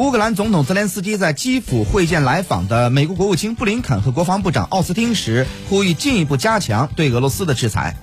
乌克兰总统泽连斯基在基辅会见来访的美国国务卿布林肯和国防部长奥斯汀时呼吁进一步加强对俄罗斯的制裁。